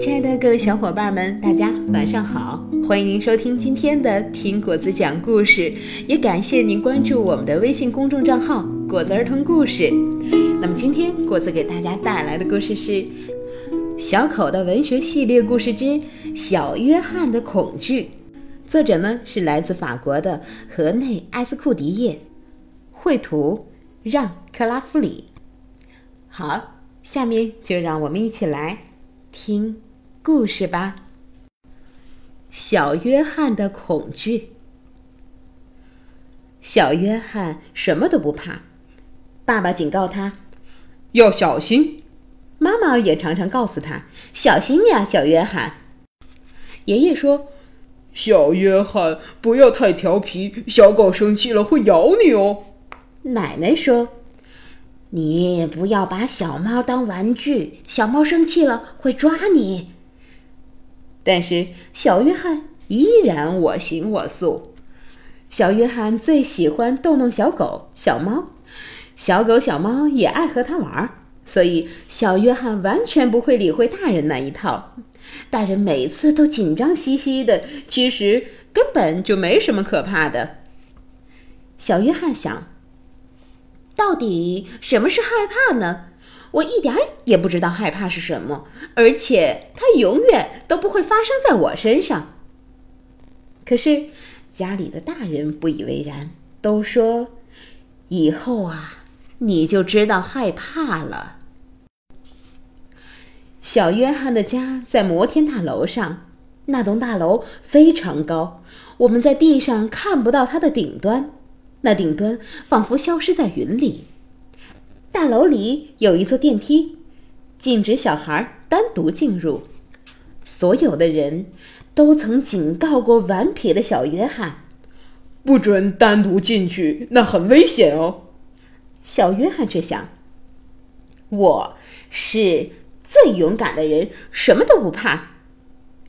亲爱的各位小伙伴们，大家晚上好！欢迎您收听今天的听果子讲故事，也感谢您关注我们的微信公众账号“果子儿童故事”。那么今天果子给大家带来的故事是《小口的文学系列故事之小约翰的恐惧》，作者呢是来自法国的河内埃斯库迪耶，绘图让克拉夫里。好，下面就让我们一起来听故事吧。小约翰的恐惧。小约翰什么都不怕，爸爸警告他要小心，妈妈也常常告诉他小心呀，小约翰。爷爷说：“小约翰不要太调皮，小狗生气了会咬你哦。”奶奶说。你不要把小猫当玩具，小猫生气了会抓你。但是小约翰依然我行我素。小约翰最喜欢逗弄小狗、小猫，小狗、小猫也爱和他玩儿，所以小约翰完全不会理会大人那一套。大人每次都紧张兮兮的，其实根本就没什么可怕的。小约翰想。到底什么是害怕呢？我一点也不知道害怕是什么，而且它永远都不会发生在我身上。可是家里的大人不以为然，都说：“以后啊，你就知道害怕了。”小约翰的家在摩天大楼上，那栋大楼非常高，我们在地上看不到它的顶端。那顶端仿佛消失在云里。大楼里有一座电梯，禁止小孩单独进入。所有的人都曾警告过顽皮的小约翰：“不准单独进去，那很危险哦。”小约翰却想：“我是最勇敢的人，什么都不怕。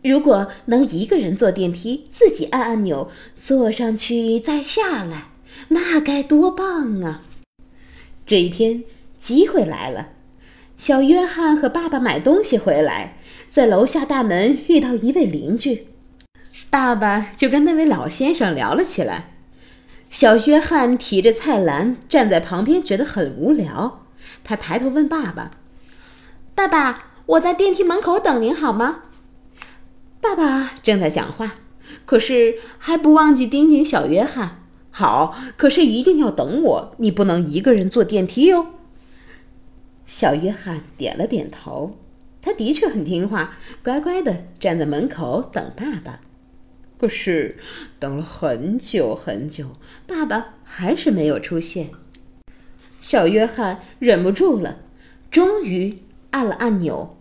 如果能一个人坐电梯，自己按按钮，坐上去再下来。”那该多棒啊！这一天，机会来了。小约翰和爸爸买东西回来，在楼下大门遇到一位邻居，爸爸就跟那位老先生聊了起来。小约翰提着菜篮站在旁边，觉得很无聊。他抬头问爸爸：“爸爸，我在电梯门口等您好吗？”爸爸正在讲话，可是还不忘记叮咛小约翰。好，可是一定要等我，你不能一个人坐电梯哦。小约翰点了点头，他的确很听话，乖乖的站在门口等爸爸。可是等了很久很久，爸爸还是没有出现。小约翰忍不住了，终于按了按钮，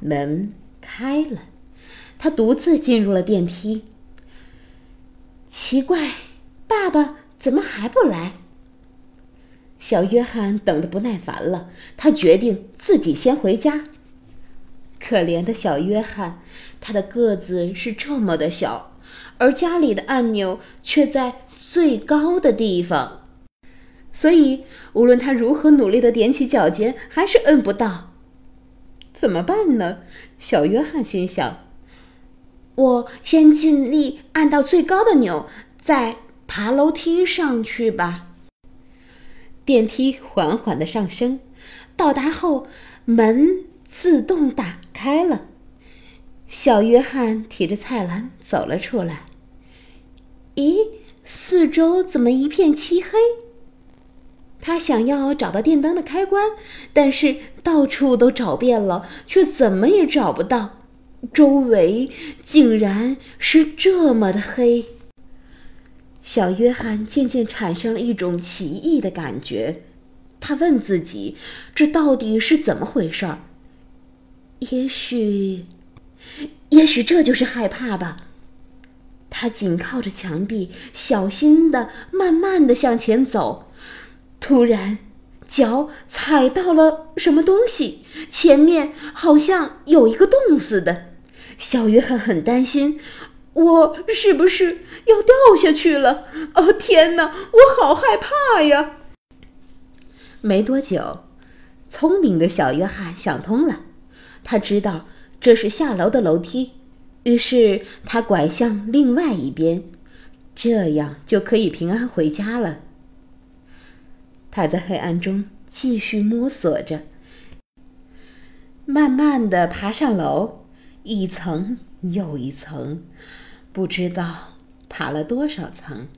门开了，他独自进入了电梯。奇怪。爸爸怎么还不来？小约翰等得不耐烦了，他决定自己先回家。可怜的小约翰，他的个子是这么的小，而家里的按钮却在最高的地方，所以无论他如何努力的踮起脚尖，还是摁不到。怎么办呢？小约翰心想：“我先尽力按到最高的钮，再……”爬楼梯上去吧。电梯缓缓的上升，到达后门自动打开了。小约翰提着菜篮走了出来。咦，四周怎么一片漆黑？他想要找到电灯的开关，但是到处都找遍了，却怎么也找不到。周围竟然是这么的黑。小约翰渐渐产生了一种奇异的感觉，他问自己：“这到底是怎么回事儿？”也许，也许这就是害怕吧。他紧靠着墙壁，小心的、慢慢的向前走。突然，脚踩到了什么东西，前面好像有一个洞似的。小约翰很担心。我是不是要掉下去了？哦，天哪，我好害怕呀！没多久，聪明的小约翰想通了，他知道这是下楼的楼梯，于是他拐向另外一边，这样就可以平安回家了。他在黑暗中继续摸索着，慢慢的爬上楼，一层又一层，不知道爬了多少层。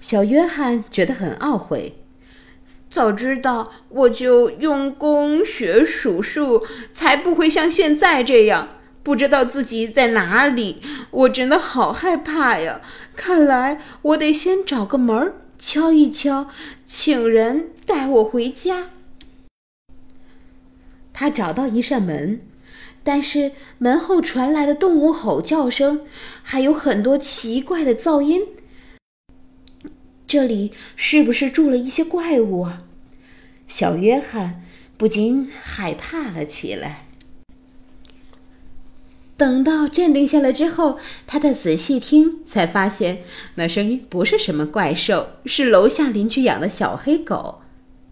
小约翰觉得很懊悔。早知道我就用功学数数，才不会像现在这样不知道自己在哪里。我真的好害怕呀！看来我得先找个门敲一敲，请人带我回家。他找到一扇门，但是门后传来的动物吼叫声，还有很多奇怪的噪音。这里是不是住了一些怪物啊？小约翰不禁害怕了起来。等到镇定下来之后，他再仔细听，才发现那声音不是什么怪兽，是楼下邻居养的小黑狗。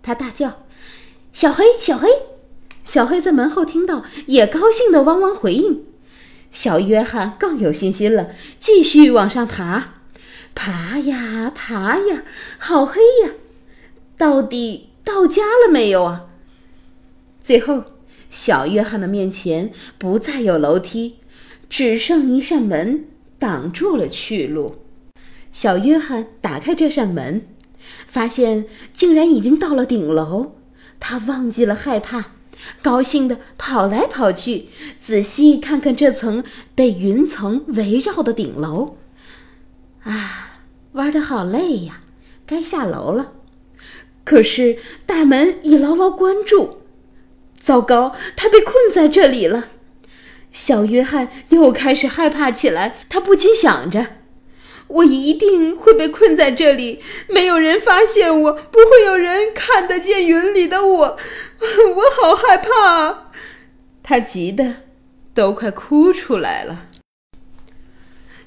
他大叫：“小黑，小黑！”小黑在门后听到，也高兴地汪汪回应。小约翰更有信心了，继续往上爬。爬呀爬呀，好黑呀！到底到家了没有啊？最后，小约翰的面前不再有楼梯，只剩一扇门挡住了去路。小约翰打开这扇门，发现竟然已经到了顶楼。他忘记了害怕，高兴地跑来跑去，仔细看看这层被云层围绕的顶楼。啊！玩的好累呀，该下楼了。可是大门已牢牢关住，糟糕，他被困在这里了。小约翰又开始害怕起来，他不禁想着：“我一定会被困在这里，没有人发现我，不会有人看得见云里的我，我好害怕。”他急得都快哭出来了。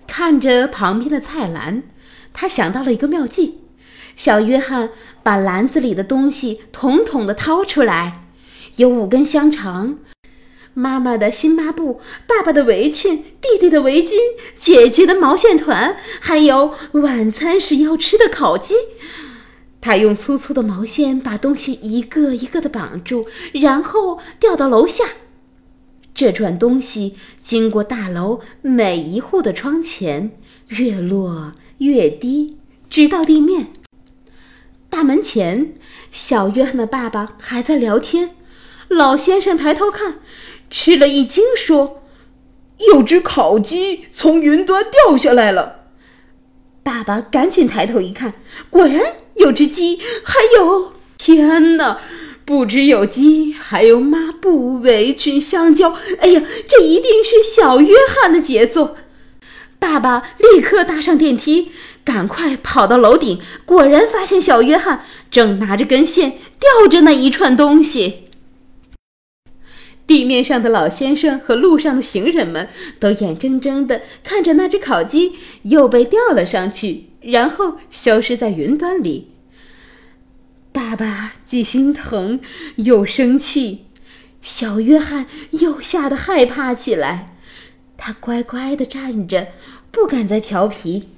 看着旁边的菜篮。他想到了一个妙计，小约翰把篮子里的东西统统的掏出来，有五根香肠，妈妈的新抹布，爸爸的围裙，弟弟的围巾，姐姐的毛线团，还有晚餐时要吃的烤鸡。他用粗粗的毛线把东西一个一个的绑住，然后掉到楼下。这串东西经过大楼每一户的窗前，越落。越低，直到地面。大门前，小约翰的爸爸还在聊天。老先生抬头看，吃了一惊，说：“有只烤鸡从云端掉下来了。”爸爸赶紧抬头一看，果然有只鸡，还有……天哪！不只有鸡，还有抹布、围裙、香蕉。哎呀，这一定是小约翰的杰作。爸爸立刻搭上电梯，赶快跑到楼顶，果然发现小约翰正拿着根线吊着那一串东西。地面上的老先生和路上的行人们都眼睁睁地看着那只烤鸡又被吊了上去，然后消失在云端里。爸爸既心疼又生气，小约翰又吓得害怕起来。他乖乖地站着，不敢再调皮。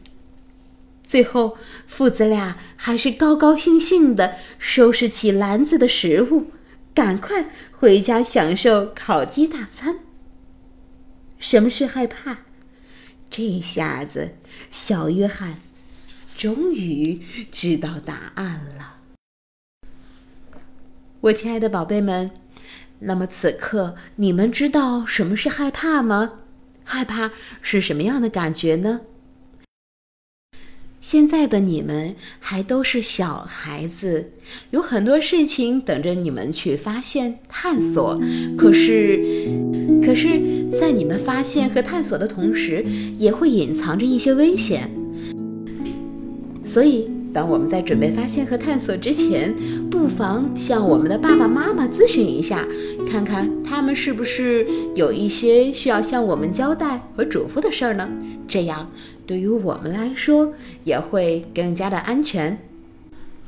最后，父子俩还是高高兴兴地收拾起篮子的食物，赶快回家享受烤鸡大餐。什么是害怕？这下子，小约翰终于知道答案了。我亲爱的宝贝们，那么此刻你们知道什么是害怕吗？害怕是什么样的感觉呢？现在的你们还都是小孩子，有很多事情等着你们去发现、探索。可是，可是在你们发现和探索的同时，也会隐藏着一些危险。所以。当我们在准备发现和探索之前，不妨向我们的爸爸妈妈咨询一下，看看他们是不是有一些需要向我们交代和嘱咐的事儿呢？这样对于我们来说也会更加的安全。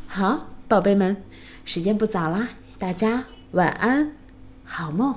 好，宝贝们，时间不早啦，大家晚安，好梦。